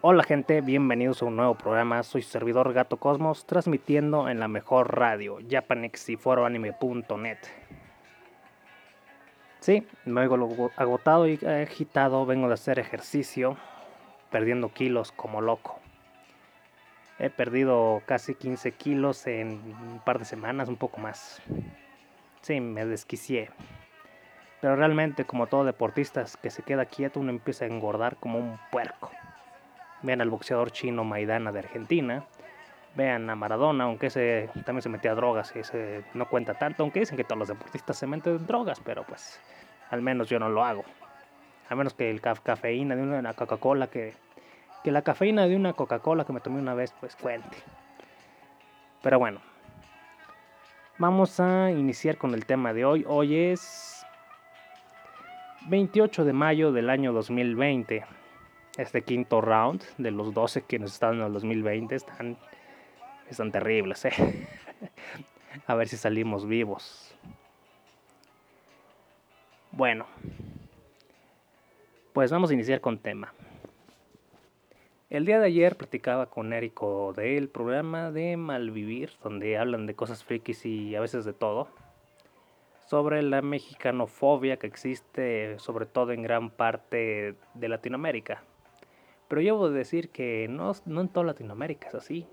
Hola gente, bienvenidos a un nuevo programa. Soy su servidor Gato Cosmos, transmitiendo en la mejor radio, Japanex y foroanime.net. Sí, me oigo agotado y agitado, vengo de hacer ejercicio, perdiendo kilos como loco. He perdido casi 15 kilos en un par de semanas, un poco más. Sí, me desquicié. Pero realmente, como todo deportista que se queda quieto, uno empieza a engordar como un puerco. Vean al boxeador chino Maidana de Argentina. Vean a Maradona, aunque ese también se metía a drogas ese no cuenta tanto, aunque dicen que todos los deportistas se meten drogas, pero pues al menos yo no lo hago. A menos que el cafeína de una Coca-Cola que que la cafeína de una Coca-Cola que me tomé una vez pues cuente. Pero bueno, vamos a iniciar con el tema de hoy. Hoy es 28 de mayo del año 2020. Este quinto round de los 12 que nos están en el 2020 están, están terribles. ¿eh? a ver si salimos vivos. Bueno, pues vamos a iniciar con tema. El día de ayer platicaba con Érico del programa de Malvivir, donde hablan de cosas frikis y a veces de todo, sobre la mexicanofobia que existe sobre todo en gran parte de Latinoamérica. Pero yo debo decir que no, no en toda Latinoamérica es así.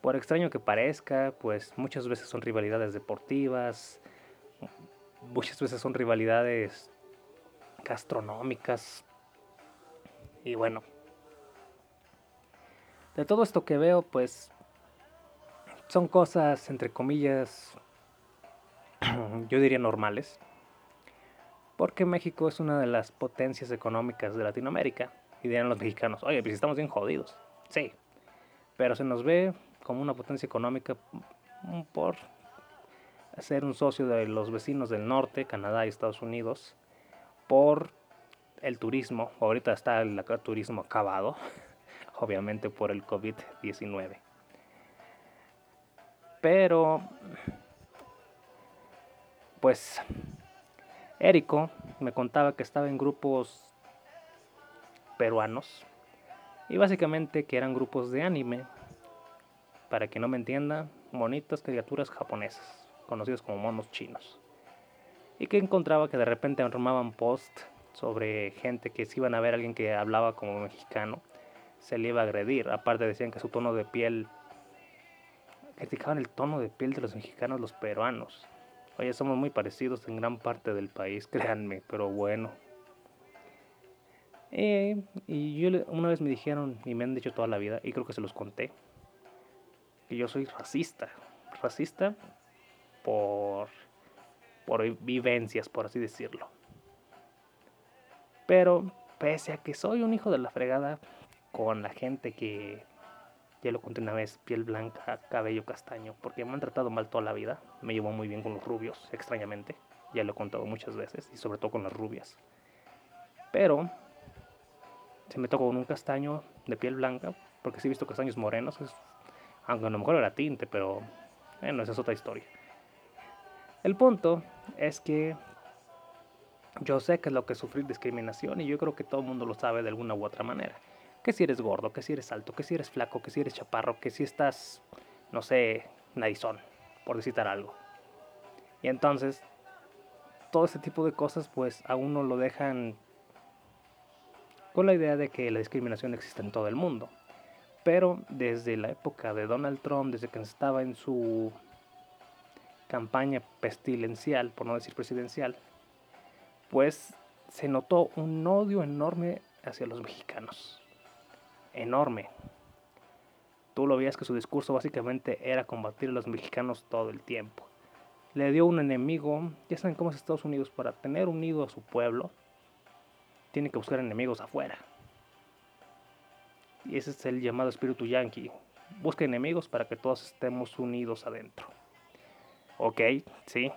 Por extraño que parezca, pues muchas veces son rivalidades deportivas, muchas veces son rivalidades gastronómicas. Y bueno, de todo esto que veo, pues son cosas, entre comillas, yo diría normales. Porque México es una de las potencias económicas de Latinoamérica. Y dirán los mexicanos, oye, pues estamos bien jodidos. Sí, pero se nos ve como una potencia económica por ser un socio de los vecinos del norte, Canadá y Estados Unidos, por el turismo. Ahorita está el turismo acabado obviamente por el COVID-19. Pero, pues, Érico me contaba que estaba en grupos peruanos y básicamente que eran grupos de anime, para que no me entienda, monitas criaturas japonesas, conocidos como monos chinos. Y que encontraba que de repente armaban post sobre gente que se iban a ver a alguien que hablaba como mexicano se le iba a agredir. Aparte decían que su tono de piel, criticaban el tono de piel de los mexicanos, los peruanos. Oye, somos muy parecidos en gran parte del país, créanme, pero bueno. Eh, y yo una vez me dijeron, y me han dicho toda la vida, y creo que se los conté, que yo soy racista. Racista por, por vivencias, por así decirlo. Pero pese a que soy un hijo de la fregada, con la gente que, ya lo conté una vez, piel blanca, cabello castaño, porque me han tratado mal toda la vida. Me llevo muy bien con los rubios, extrañamente. Ya lo he contado muchas veces, y sobre todo con las rubias. Pero, se me tocó con un castaño de piel blanca, porque sí he visto castaños morenos, aunque a lo mejor era tinte, pero bueno, esa es otra historia. El punto es que yo sé que es lo que es sufrir discriminación y yo creo que todo el mundo lo sabe de alguna u otra manera que si eres gordo, que si eres alto, que si eres flaco, que si eres chaparro, que si estás, no sé, narizón, por decir algo. Y entonces, todo ese tipo de cosas, pues a uno lo dejan con la idea de que la discriminación existe en todo el mundo. Pero desde la época de Donald Trump, desde que estaba en su campaña pestilencial, por no decir presidencial, pues se notó un odio enorme hacia los mexicanos enorme. Tú lo veías que su discurso básicamente era combatir a los mexicanos todo el tiempo. Le dio un enemigo, ya saben cómo es Estados Unidos, para tener unido a su pueblo, tiene que buscar enemigos afuera. Y ese es el llamado espíritu yankee. Busca enemigos para que todos estemos unidos adentro. Ok, sí.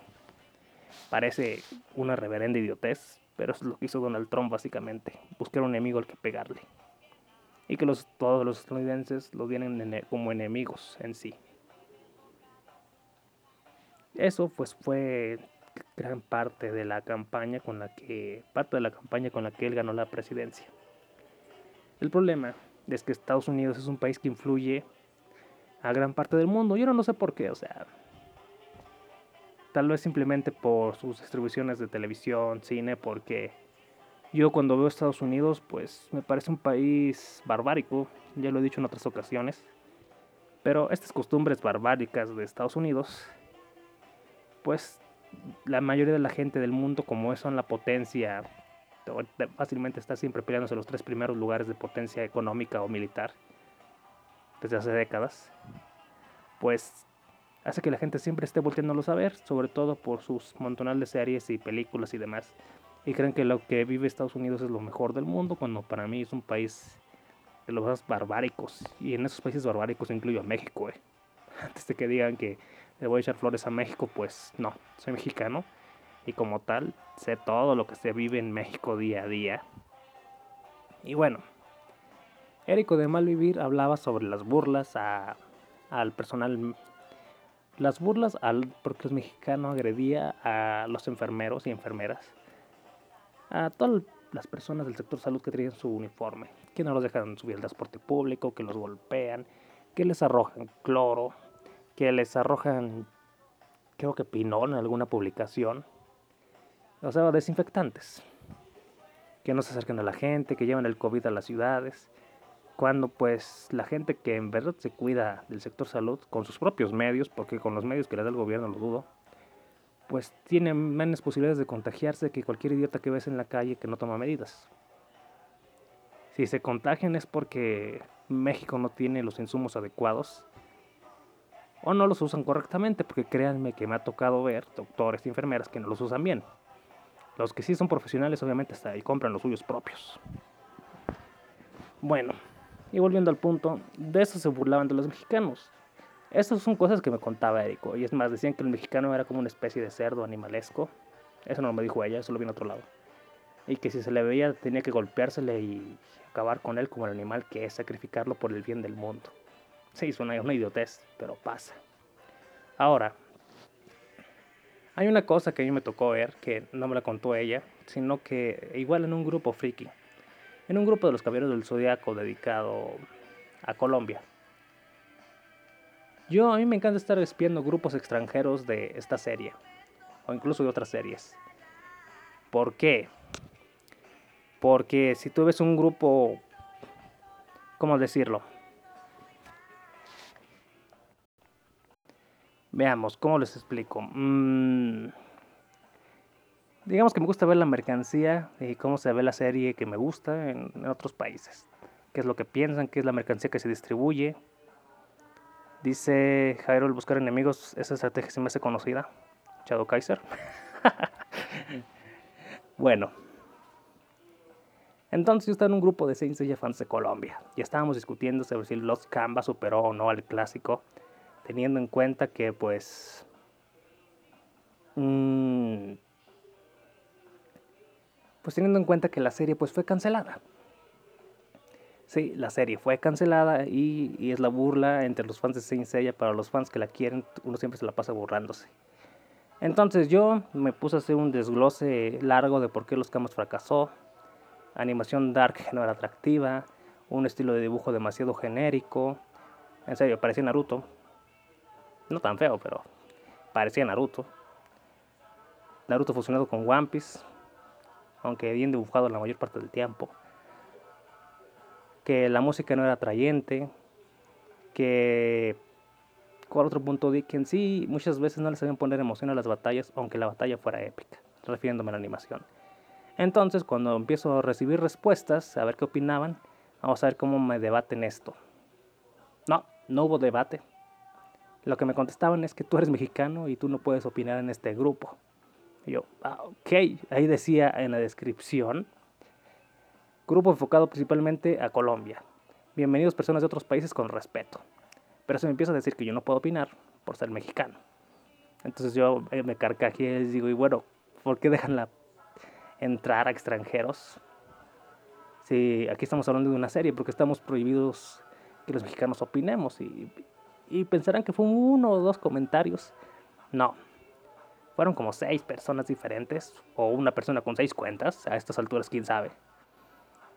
Parece una reverenda idiotez, pero es lo que hizo Donald Trump básicamente. Buscar un enemigo al que pegarle y que los, todos los estadounidenses lo vienen como enemigos en sí. Eso pues fue gran parte de la campaña con la que parte de la campaña con la que él ganó la presidencia. El problema es que Estados Unidos es un país que influye a gran parte del mundo. Yo no sé por qué, o sea, tal vez simplemente por sus distribuciones de televisión, cine, porque yo cuando veo Estados Unidos, pues me parece un país barbárico, ya lo he dicho en otras ocasiones, pero estas costumbres barbáricas de Estados Unidos, pues la mayoría de la gente del mundo, como son la potencia, fácilmente está siempre peleándose los tres primeros lugares de potencia económica o militar desde hace décadas, pues hace que la gente siempre esté volviéndolos a ver, sobre todo por sus montonal de series y películas y demás. Y creen que lo que vive Estados Unidos es lo mejor del mundo, cuando para mí es un país de los más barbáricos. Y en esos países barbáricos incluyo a México, eh. Antes de que digan que le voy a echar flores a México, pues no, soy mexicano. Y como tal, sé todo lo que se vive en México día a día. Y bueno, Érico de Malvivir hablaba sobre las burlas a, al personal las burlas al porque el mexicano agredía a los enfermeros y enfermeras, a todas las personas del sector salud que traían su uniforme, que no los dejan subir al transporte público, que los golpean, que les arrojan cloro, que les arrojan, creo que pinol en alguna publicación, o sea, desinfectantes, que no se acerquen a la gente, que llevan el COVID a las ciudades, cuando pues la gente que en verdad se cuida del sector salud con sus propios medios, porque con los medios que le da el gobierno lo dudo, pues tiene menos posibilidades de contagiarse que cualquier idiota que ves en la calle que no toma medidas. Si se contagian es porque México no tiene los insumos adecuados o no los usan correctamente, porque créanme que me ha tocado ver doctores y enfermeras que no los usan bien. Los que sí son profesionales obviamente hasta ahí compran los suyos propios. Bueno, y volviendo al punto, de eso se burlaban de los mexicanos. Esas son cosas que me contaba Érico. Y es más, decían que el mexicano era como una especie de cerdo animalesco. Eso no me dijo ella, eso lo vi en otro lado. Y que si se le veía tenía que golpeársele y acabar con él como el animal que es, sacrificarlo por el bien del mundo. Sí, suena una idiotez, pero pasa. Ahora, hay una cosa que a mí me tocó ver, que no me la contó ella, sino que igual en un grupo friki en un grupo de los Caballeros del Zodiaco dedicado a Colombia. Yo a mí me encanta estar espiando grupos extranjeros de esta serie o incluso de otras series. ¿Por qué? Porque si tú ves un grupo, ¿cómo decirlo? Veamos, ¿cómo les explico? Mmm digamos que me gusta ver la mercancía y cómo se ve la serie que me gusta en, otros países. Qué es lo que piensan, qué es la mercancía que se distribuye. Dice Jairo el buscar enemigos, esa estrategia se me hace conocida. Shadow Kaiser. bueno. Entonces yo estaba en un grupo de Saint Seiya fans de Colombia y estábamos discutiendo sobre si Lost Canvas superó o no al clásico, teniendo en cuenta que pues... Mmm, pues teniendo en cuenta que la serie pues fue cancelada. Sí, la serie fue cancelada y, es la burla entre los fans de Saint para los fans que la quieren, uno siempre se la pasa burlándose. Entonces yo me puse a hacer un desglose largo de por qué los Camas fracasó, animación dark no era atractiva, un estilo de dibujo demasiado genérico, en serio, parecía Naruto, no tan feo, pero parecía Naruto. Naruto fusionado con One Piece, aunque bien dibujado la mayor parte del tiempo. Que la música no era atrayente, que ¿Cuál otro punto que en sí muchas veces no les sabían poner emoción a las batallas, aunque la batalla fuera épica, refiriéndome a la animación. Entonces, cuando empiezo a recibir respuestas, a ver qué opinaban, vamos a ver cómo me debaten esto. No, no hubo debate. Lo que me contestaban es que tú eres mexicano y tú no puedes opinar en este grupo yo, ah, ok, ahí decía en la descripción, grupo enfocado principalmente a Colombia. Bienvenidos personas de otros países con respeto. Pero se me empieza a decir que yo no puedo opinar por ser mexicano. Entonces yo eh, me carcajé y les digo, y bueno, ¿por qué dejan la entrar a extranjeros? Si aquí estamos hablando de una serie, porque estamos prohibidos que los mexicanos opinemos y, y pensarán que fue uno o dos comentarios. No, fueron como seis personas diferentes, o una persona con seis cuentas, a estas alturas quién sabe.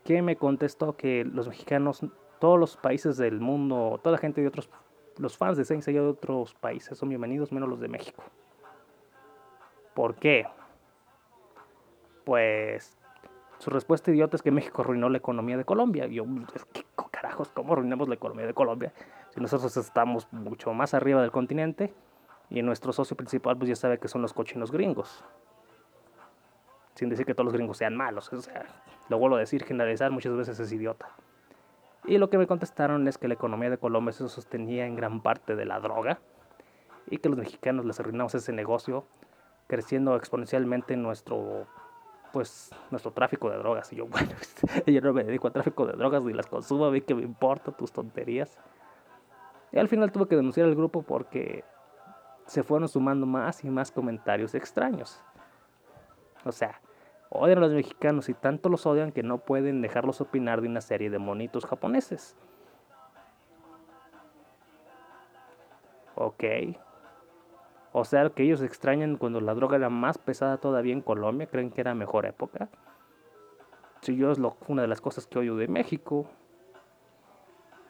que me contestó que los mexicanos, todos los países del mundo, toda la gente de otros, los fans de Saint Seiya de otros países son bienvenidos, menos los de México. ¿Por qué? Pues su respuesta idiota es que México arruinó la economía de Colombia. Y yo, ¿qué carajos? ¿Cómo arruinamos la economía de Colombia? Si nosotros estamos mucho más arriba del continente y nuestro socio principal, pues ya sabe que son los cochinos gringos. Sin decir que todos los gringos sean malos. O sea, lo vuelvo a decir, generalizar muchas veces es idiota. Y lo que me contestaron es que la economía de Colombia se sostenía en gran parte de la droga y que los mexicanos les arruinamos ese negocio creciendo exponencialmente nuestro pues nuestro tráfico de drogas y yo bueno yo no me dedico a tráfico de drogas ni las consumo a mí que me importa tus tonterías y al final tuve que denunciar al grupo porque se fueron sumando más y más comentarios extraños o sea odian a los mexicanos y tanto los odian que no pueden dejarlos opinar de una serie de monitos japoneses ok o sea, que ellos extrañan cuando la droga era más pesada todavía en Colombia, creen que era mejor época. Si yo es lo, una de las cosas que odio de México.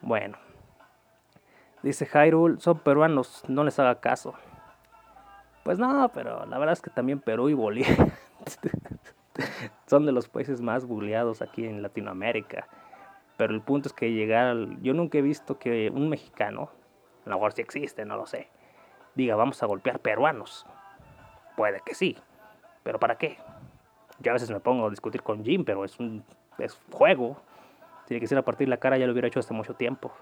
Bueno. Dice Jairul, son peruanos, no les haga caso. Pues no, pero la verdad es que también Perú y Bolivia son de los países más bulleados aquí en Latinoamérica. Pero el punto es que llegar Yo nunca he visto que un mexicano, a lo mejor sí existe, no lo sé diga, vamos a golpear peruanos. Puede que sí, pero ¿para qué? Yo a veces me pongo a discutir con Jim, pero es un es juego. Si le quisiera partir la cara ya lo hubiera hecho hace mucho tiempo.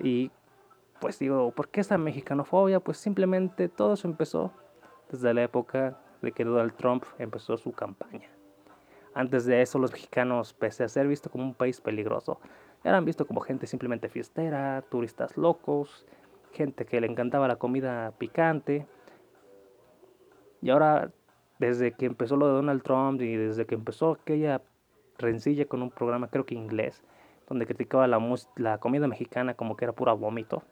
Y pues digo, ¿por qué esa mexicanofobia? Pues simplemente todo eso empezó desde la época de que Donald Trump empezó su campaña. Antes de eso los mexicanos, pese a ser vistos como un país peligroso, eran vistos como gente simplemente fiestera, turistas locos, gente que le encantaba la comida picante. Y ahora, desde que empezó lo de Donald Trump y desde que empezó aquella rencilla con un programa, creo que inglés, donde criticaba la, la comida mexicana como que era pura vómito.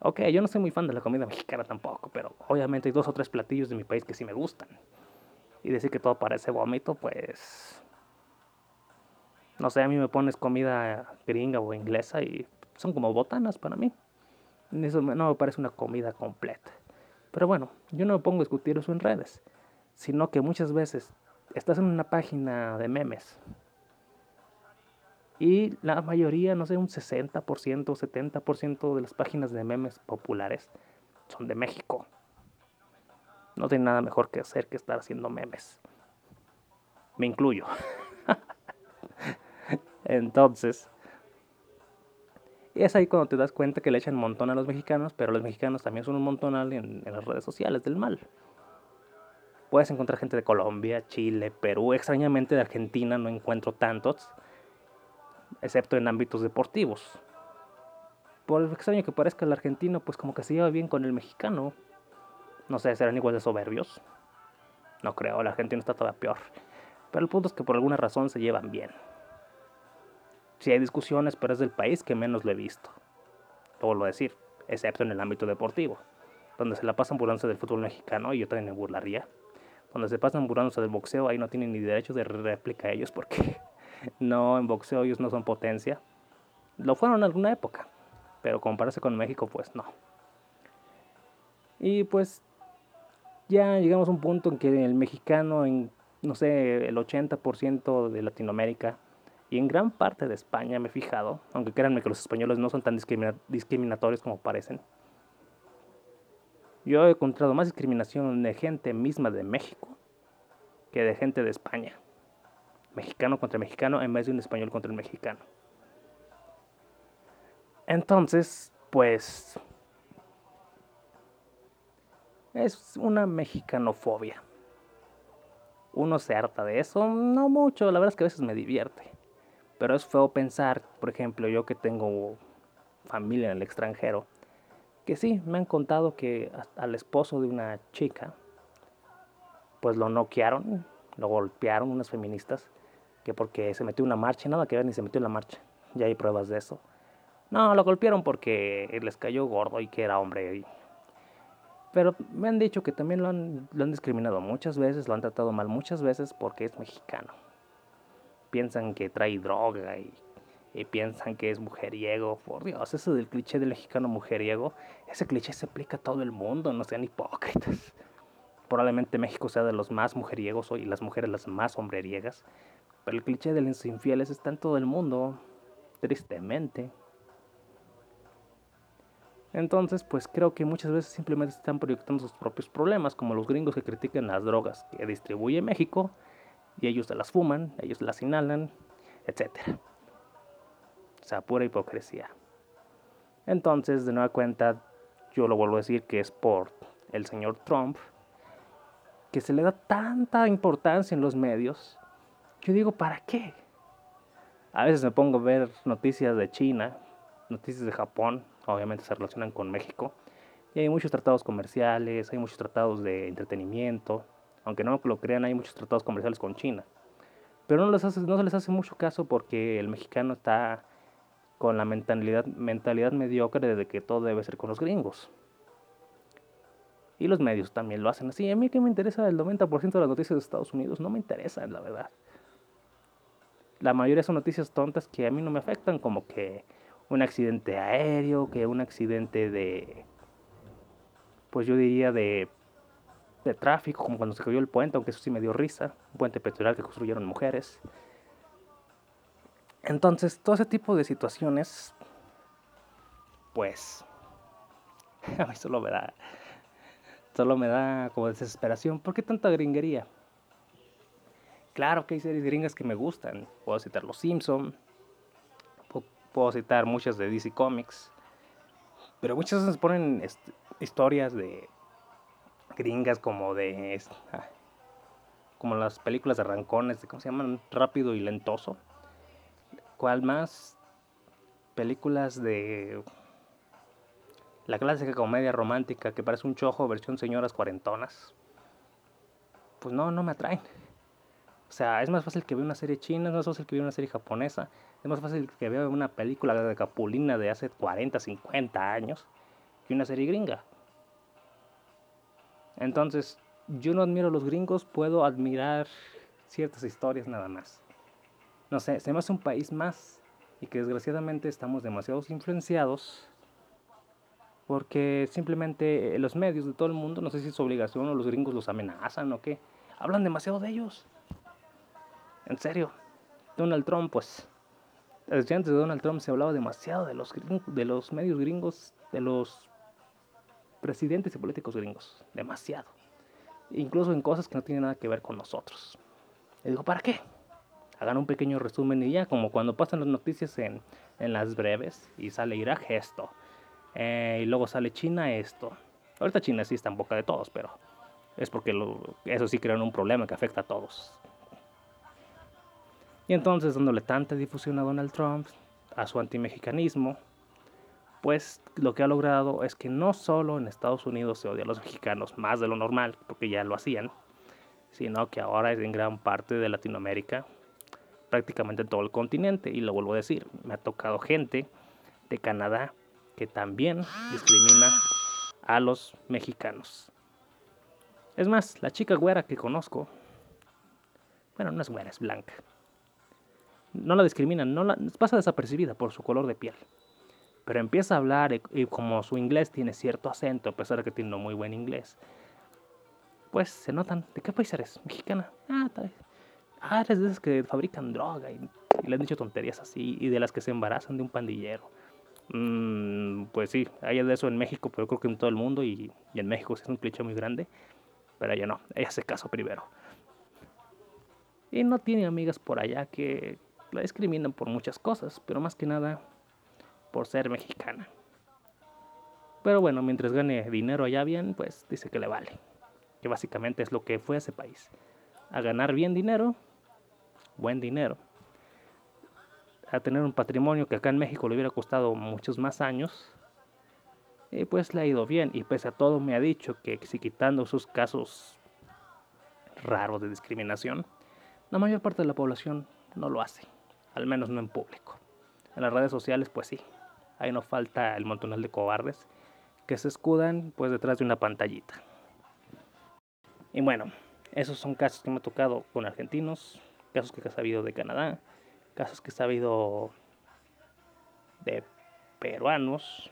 Ok, yo no soy muy fan de la comida mexicana tampoco, pero obviamente hay dos o tres platillos de mi país que sí me gustan. Y decir que todo parece vómito, pues... No sé, a mí me pones comida gringa o inglesa y son como botanas para mí. Eso no me parece una comida completa. Pero bueno, yo no me pongo a discutir eso en redes, sino que muchas veces estás en una página de memes y la mayoría, no sé, un 60%, 70% de las páginas de memes populares son de México. No tiene nada mejor que hacer que estar haciendo memes. Me incluyo. Entonces, es ahí cuando te das cuenta que le echan un montón a los mexicanos, pero los mexicanos también son un montón en, en las redes sociales del mal. Puedes encontrar gente de Colombia, Chile, Perú, extrañamente de Argentina no encuentro tantos, excepto en ámbitos deportivos. Por extraño que parezca el argentino, pues como que se lleva bien con el mexicano. No sé, serán igual de soberbios. No creo, el argentino está todavía peor. Pero el punto es que por alguna razón se llevan bien. Si hay discusiones, pero es del país que menos lo he visto. Lo decir, excepto en el ámbito deportivo, donde se la pasan burlándose del fútbol mexicano y yo también me burlaría. Donde se pasan burlándose del boxeo, ahí no tienen ni derecho de réplica ellos porque no, en boxeo ellos no son potencia. Lo fueron en alguna época, pero compararse con México, pues no. Y pues ya llegamos a un punto en que el mexicano, en no sé, el 80% de Latinoamérica, y en gran parte de España me he fijado, aunque créanme que los españoles no son tan discriminatorios como parecen. Yo he encontrado más discriminación de gente misma de México que de gente de España. Mexicano contra mexicano en vez de un español contra el mexicano. Entonces, pues... Es una mexicanofobia. Uno se harta de eso, no mucho, la verdad es que a veces me divierte. Pero es feo pensar, por ejemplo, yo que tengo familia en el extranjero, que sí, me han contado que al esposo de una chica, pues lo noquearon, lo golpearon unas feministas, que porque se metió en una marcha, nada que ver ni se metió en la marcha, ya hay pruebas de eso. No, lo golpearon porque les cayó gordo y que era hombre. Pero me han dicho que también lo han, lo han discriminado muchas veces, lo han tratado mal muchas veces porque es mexicano piensan que trae droga y, piensan que es mujeriego. Por Dios, eso del cliché del mexicano mujeriego, ese cliché se aplica a todo el mundo, no sean hipócritas. Probablemente México sea de los más mujeriegos y las mujeres las más hombreriegas, pero el cliché de los infieles está en todo el mundo, tristemente. Entonces, pues creo que muchas veces simplemente están proyectando sus propios problemas, como los gringos que critican las drogas que distribuye México, y ellos se las fuman, ellos las inhalan, etc. O sea, pura hipocresía. Entonces, de nueva cuenta, yo lo vuelvo a decir que es por el señor Trump, que se le da tanta importancia en los medios. Yo digo, ¿para qué? A veces me pongo a ver noticias de China, noticias de Japón, obviamente se relacionan con México. Y hay muchos tratados comerciales, hay muchos tratados de entretenimiento. Aunque no lo crean, hay muchos tratados comerciales con China. Pero no, les hace, no se les hace mucho caso porque el mexicano está con la mentalidad, mentalidad mediocre de que todo debe ser con los gringos. Y los medios también lo hacen así. A mí que me interesa el 90% de las noticias de Estados Unidos, no me interesan, la verdad. La mayoría son noticias tontas que a mí no me afectan, como que un accidente aéreo, que un accidente de, pues yo diría de, de tráfico, como cuando se cayó el puente, aunque eso sí me dio risa, un puente petrolero que construyeron mujeres. Entonces, todo ese tipo de situaciones, pues, a mí solo me da, solo me da como desesperación. ¿Por qué tanta gringuería? Claro que hay series gringas que me gustan. Puedo citar Los Simpson, puedo citar muchas de DC Comics, pero muchas veces ponen historias de gringas como de ah, como las películas de rancones, de cómo se llaman, rápido y lentoso. ¿Cuál más? Películas de la clásica comedia romántica que parece un chojo versión señoras cuarentonas. Pues no, no me atraen. O sea, es más fácil que vea una serie china, es más fácil que vea una serie japonesa, es más fácil que vea una película de Capulina de hace 40, 50 años que una serie gringa. Entonces, yo no admiro a los gringos, puedo admirar ciertas historias nada más. No sé, se me hace un país más y que desgraciadamente estamos demasiado influenciados porque simplemente los medios de todo el mundo, no sé si es obligación o los gringos los amenazan o qué, hablan demasiado de ellos. En serio, Donald Trump, pues desde antes de Donald Trump se hablaba demasiado de los, de los medios gringos, de los presidentes y políticos gringos. Demasiado. Incluso en cosas que no tienen nada que ver con nosotros. Le digo, ¿para qué? Hagan un pequeño resumen y ya, como cuando pasan las noticias en, en las breves y sale Irak esto. Eh, y luego sale China esto. Ahorita China sí está en boca de todos, pero es porque eso sí crean un problema que afecta a todos. Y entonces, dándole tanta difusión a Donald Trump, a su antimexicanismo, pues lo que ha logrado es que no solo en Estados Unidos se odia a los mexicanos más de lo normal, porque ya lo hacían, sino que ahora es en gran parte de Latinoamérica, prácticamente todo el continente. Y lo vuelvo a decir, me ha tocado gente de Canadá que también discrimina a los mexicanos. Es más, la chica güera que conozco, bueno, no es güera, es blanca no la discriminan, no la, pasa desapercibida por su color de piel. Pero empieza a hablar y, como su inglés tiene cierto acento, a pesar de que tiene muy buen inglés, pues se notan. ¿De qué país eres? ¿Mexicana? Ah, tal Ah, eres de esas que fabrican droga y, le han dicho tonterías así, y de las que se embarazan de un pandillero. Mm, pues sí, hay de eso en México, pero creo que en todo el mundo, y, en México es un cliché muy grande. Pero ella no, ella hace caso primero. Y no tiene amigas por allá que, la discriminan por muchas cosas, pero más que nada por ser mexicana. Pero bueno, mientras gane dinero allá bien, pues dice que le vale. Que básicamente es lo que fue ese país. A ganar bien dinero, buen dinero. A tener un patrimonio que acá en México le hubiera costado muchos más años. Y pues le ha ido bien. Y pese a todo me ha dicho que si quitando sus casos raros de discriminación, la mayor parte de la población no lo hace al menos no en público. En las redes sociales, pues sí, ahí no falta el montonal de cobardes que se escudan pues detrás de una pantallita. Y bueno, esos son casos que me ha tocado con argentinos, casos que he sabido de Canadá, casos que he sabido de peruanos,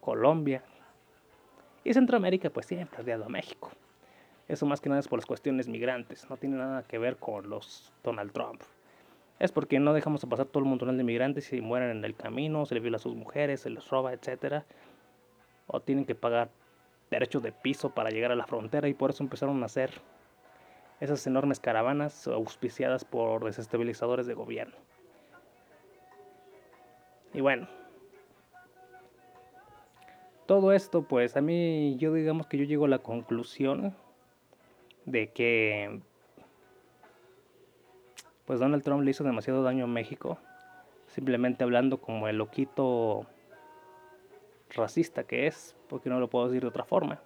Colombia y Centroamérica, pues siempre ha odiado a México. Eso más que nada es por las cuestiones migrantes, no tiene nada que ver con los Donald Trump. Es porque no dejamos pasar todo el montón de migrantes y mueren en el camino, se les viola a sus mujeres, se les roba, etc. O tienen que pagar derechos de piso para llegar a la frontera y por eso empezaron a hacer esas enormes caravanas auspiciadas por desestabilizadores de gobierno. Y bueno, todo esto pues a mí yo digamos que yo llego a la conclusión de que pues Donald Trump le hizo demasiado daño a México, simplemente hablando como el loquito racista que es, porque no lo puedo decir de otra forma.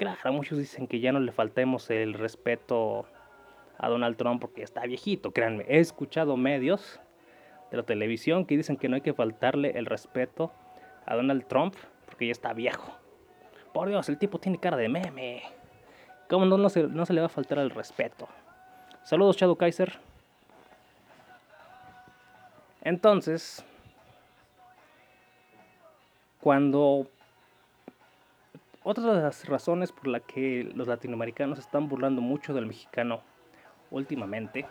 Claro, muchos dicen que ya no le faltemos el respeto a Donald Trump porque está viejito, créanme, he escuchado medios de la televisión que dicen que no hay que faltarle el respeto a Donald Trump porque ya está viejo. Por Dios, el tipo tiene cara de meme. ¿Cómo no, no, se, no se le va a faltar el respeto? Saludos, Shadow Kaiser. Entonces, cuando otra de las razones por la que los latinoamericanos están burlando mucho del mexicano últimamente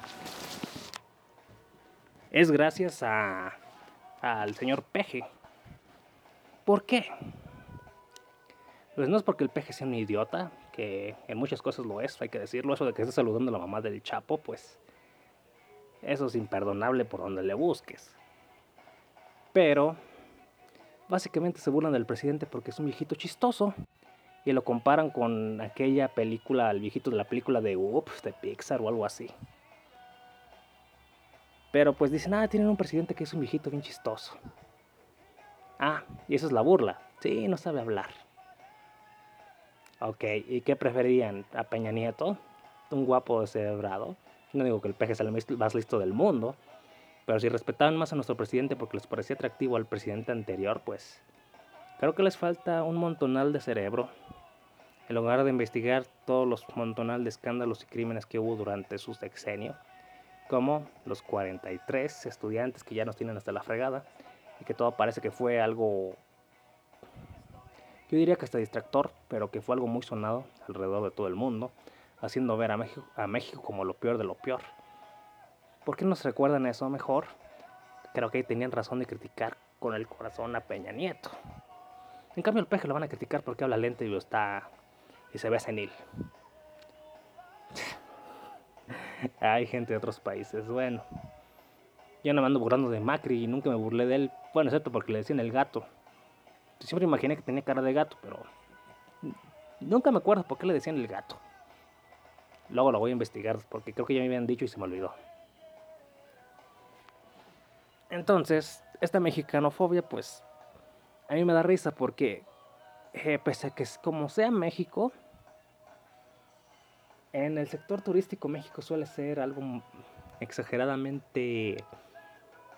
es gracias a al señor Peje. ¿Por qué? Pues no es porque el Peje sea un idiota, que en muchas cosas lo es, hay que decirlo. Eso de que esté saludando a la mamá del Chapo, pues eso es imperdonable por donde le busques. Pero básicamente se burlan del presidente porque es un viejito chistoso. Y lo comparan con aquella película, el viejito de la película de Ups, de Pixar o algo así. Pero pues dicen, ah, tienen un presidente que es un viejito bien chistoso. Ah, y eso es la burla. Sí, no sabe hablar. Ok, ¿y qué preferían? ¿A Peña Nieto? Un guapo descerebrado. No digo que el peje sea el más listo del mundo, pero si respetaban más a nuestro presidente porque les parecía atractivo al presidente anterior, pues creo que les falta un montonal de cerebro. En lugar de investigar todos los montonal de escándalos y crímenes que hubo durante su sexenio, como los 43 estudiantes que ya nos tienen hasta la fregada y que todo parece que fue algo, yo diría que hasta distractor, pero que fue algo muy sonado alrededor de todo el mundo, haciendo ver a México, a México como lo peor de lo peor. ¿Por qué nos recuerdan eso mejor? Creo que ahí tenían razón de criticar con el corazón a Peña Nieto. En cambio, el peje lo van a criticar porque habla lento y está. y se ve senil. Hay gente de otros países. Bueno, yo no me ando burlando de Macri y nunca me burlé de él. Bueno, excepto porque le decían el gato. Siempre imaginé que tenía cara de gato, pero nunca me acuerdo por qué le decían el gato. Luego lo voy a investigar porque creo que ya me habían dicho y se me olvidó. Entonces, esta mexicanofobia, pues, a mí me da risa porque, eh, pese a que es como sea México, en el sector turístico México suele ser algo exageradamente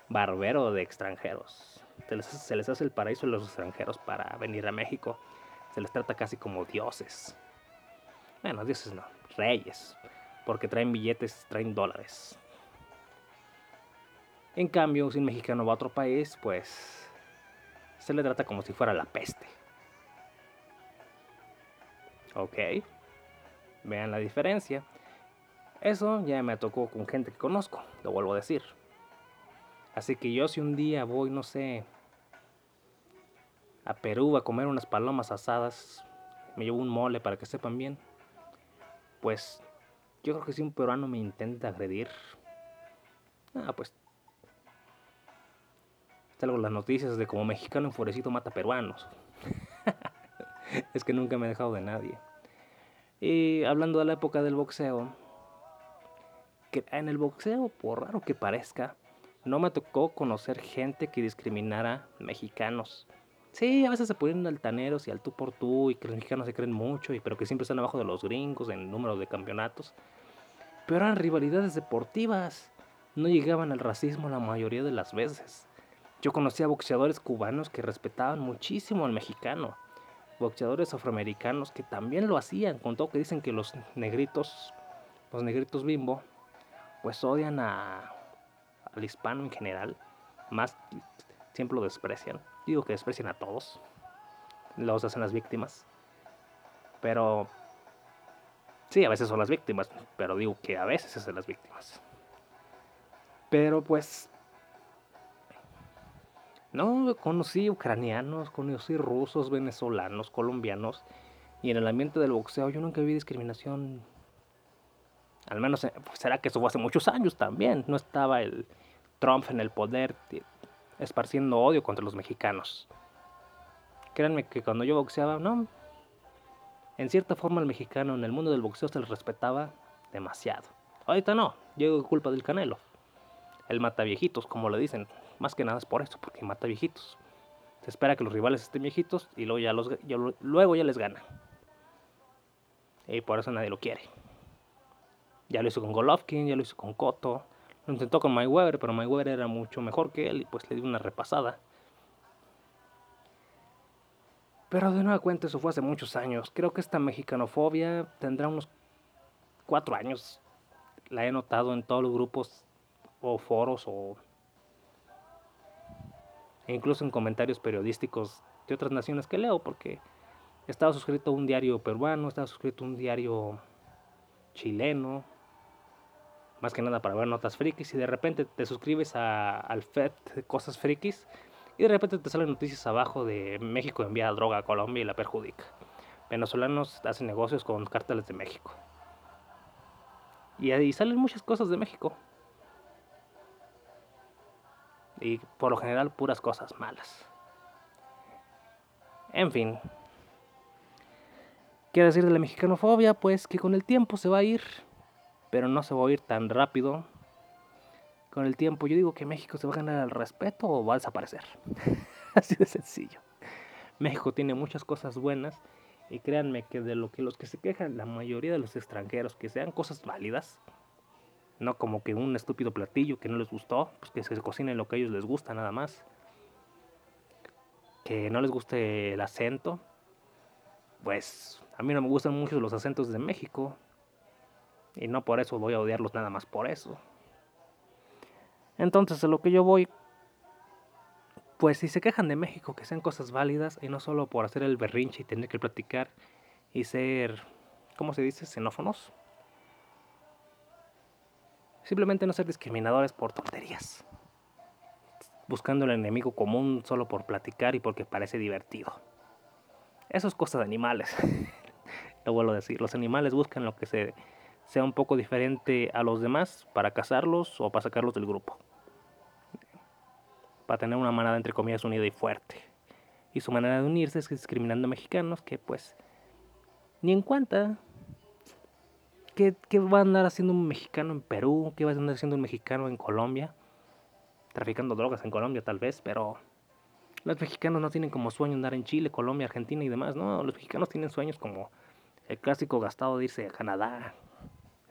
barbero de extranjeros. Se les, se les, hace el paraíso a los extranjeros para venir a México. Se les trata casi como dioses. Bueno, dioses no, reyes. Porque traen billetes, traen dólares. En cambio, si un mexicano va a otro país, pues se le trata como si fuera la peste. Ok. Vean la diferencia. Eso ya me tocó con gente que conozco, lo vuelvo a decir. Así que yo si un día voy, no sé, a Perú a comer unas palomas asadas, me llevo un mole para que sepan bien, pues yo creo que si un peruano me intenta agredir, ah, pues salgo las noticias de como mexicano enfurecido mata peruanos. es que nunca me he dejado de nadie. Y hablando de la época del boxeo, que en el boxeo, por raro que parezca, no me tocó conocer gente que discriminara mexicanos. Sí, a veces se ponen altaneros y al tú por tú y que los mexicanos se creen mucho, y, pero que siempre están abajo de los gringos en número de campeonatos. Pero eran rivalidades deportivas. No llegaban al racismo la mayoría de las veces. Yo conocía boxeadores cubanos que respetaban muchísimo al mexicano, boxeadores afroamericanos que también lo hacían, con todo que dicen que los negritos los negritos bimbo, pues odian al hispano en general, más siempre lo desprecian. Digo que desprecian a todos, los hacen las víctimas, pero sí, a veces son las víctimas, pero digo que a veces hacen las víctimas. Pero pues no, conocí ucranianos, conocí rusos, venezolanos, colombianos. Y en el ambiente del boxeo yo nunca vi discriminación. Al menos eh, pues, será que eso fue hace muchos años también. No estaba el Trump en el poder esparciendo odio contra los mexicanos. Créanme que cuando yo boxeaba, no. En cierta forma el mexicano en el mundo del boxeo se le respetaba demasiado. Ahorita no, llegó culpa del Canelo. El mata viejitos, como le dicen. Más que nada es por eso, porque mata viejitos. Se espera que los rivales estén viejitos y luego ya, los, luego ya les gana. Y por eso nadie lo quiere. Ya lo hizo con Golovkin, ya lo hizo con Cotto. Lo intentó con Mayweather, pero Mayweather era mucho mejor que él y pues le dio una repasada. Pero de nueva cuenta eso fue hace muchos años. Creo que esta mexicanofobia tendrá unos cuatro años. La he notado en todos los grupos o foros o e incluso en comentarios periodísticos de otras naciones que leo, porque estaba suscrito a un diario peruano, estaba suscrito a un diario chileno, más que nada para ver notas frikis, y de repente te suscribes a, al FED cosas frikis, y de repente te salen noticias abajo de México envía droga a Colombia y la perjudica. Venezolanos hacen negocios con cárteles de México. Y ahí salen muchas cosas de México. Y por lo general puras cosas malas. En fin. ¿Qué decir de la mexicanofobia? Pues que con el tiempo se va a ir. Pero no se va a ir tan rápido. Con el tiempo yo digo que México se va a ganar el respeto o va a desaparecer. Así de sencillo. México tiene muchas cosas buenas. Y créanme que de lo que los que se quejan, la mayoría de los extranjeros, que sean cosas válidas, no como que un estúpido platillo que no les gustó, pues que se cocinen lo que a ellos les gusta nada más. Que no les guste el acento, pues a mí no me gustan mucho los acentos de México. Y no por eso voy a odiarlos nada más por eso. Entonces, a lo que yo voy, pues si se quejan de México, que sean cosas válidas y no solo por hacer el berrinche y tener que platicar y ser, ¿cómo se dice?, xenófonos. Simplemente no ser discriminadores por tonterías. Buscando el enemigo común solo por platicar y porque parece divertido. Eso es cosa de animales. Lo vuelvo a decir. Los animales buscan lo que se, sea un poco diferente a los demás para cazarlos o para sacarlos del grupo. Para tener una manada entre comillas unida y fuerte. Y su manera de unirse es discriminando a mexicanos que pues ni en cuenta ¿Qué, va a andar haciendo un mexicano en Perú? ¿Qué va a andar haciendo un mexicano en Colombia? Traficando drogas en Colombia tal vez, pero los mexicanos no tienen como sueño andar en Chile, Colombia, Argentina y demás, ¿no? Los mexicanos tienen sueños como el clásico gastado de irse a Canadá,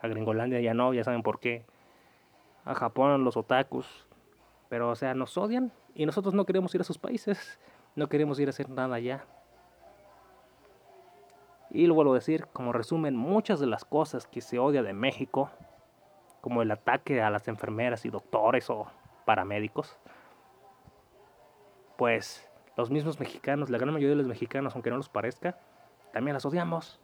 a Gringolandia ya no, ya saben por qué, a Japón, los otakus, pero o sea, nos odian y nosotros no queremos ir a sus países, no queremos ir a hacer nada allá. Y lo vuelvo a decir, como resumen, muchas de las cosas que se odia de México, como el ataque a las enfermeras y doctores o paramédicos, pues los mismos mexicanos, la gran mayoría de los mexicanos, aunque no los parezca, también las odiamos.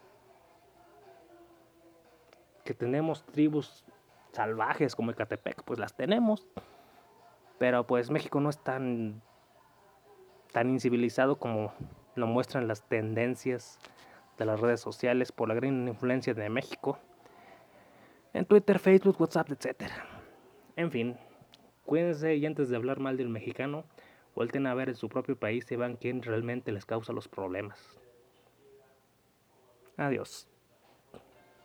Que tenemos tribus salvajes como Ecatepec, pues las tenemos. Pero pues México no es tan tan incivilizado como lo muestran las tendencias de las redes sociales por la gran influencia de México en Twitter, Facebook, WhatsApp, etc. En fin, cuídense y antes de hablar mal del mexicano, vuelten a ver en su propio país y vean quién realmente les causa los problemas. Adiós.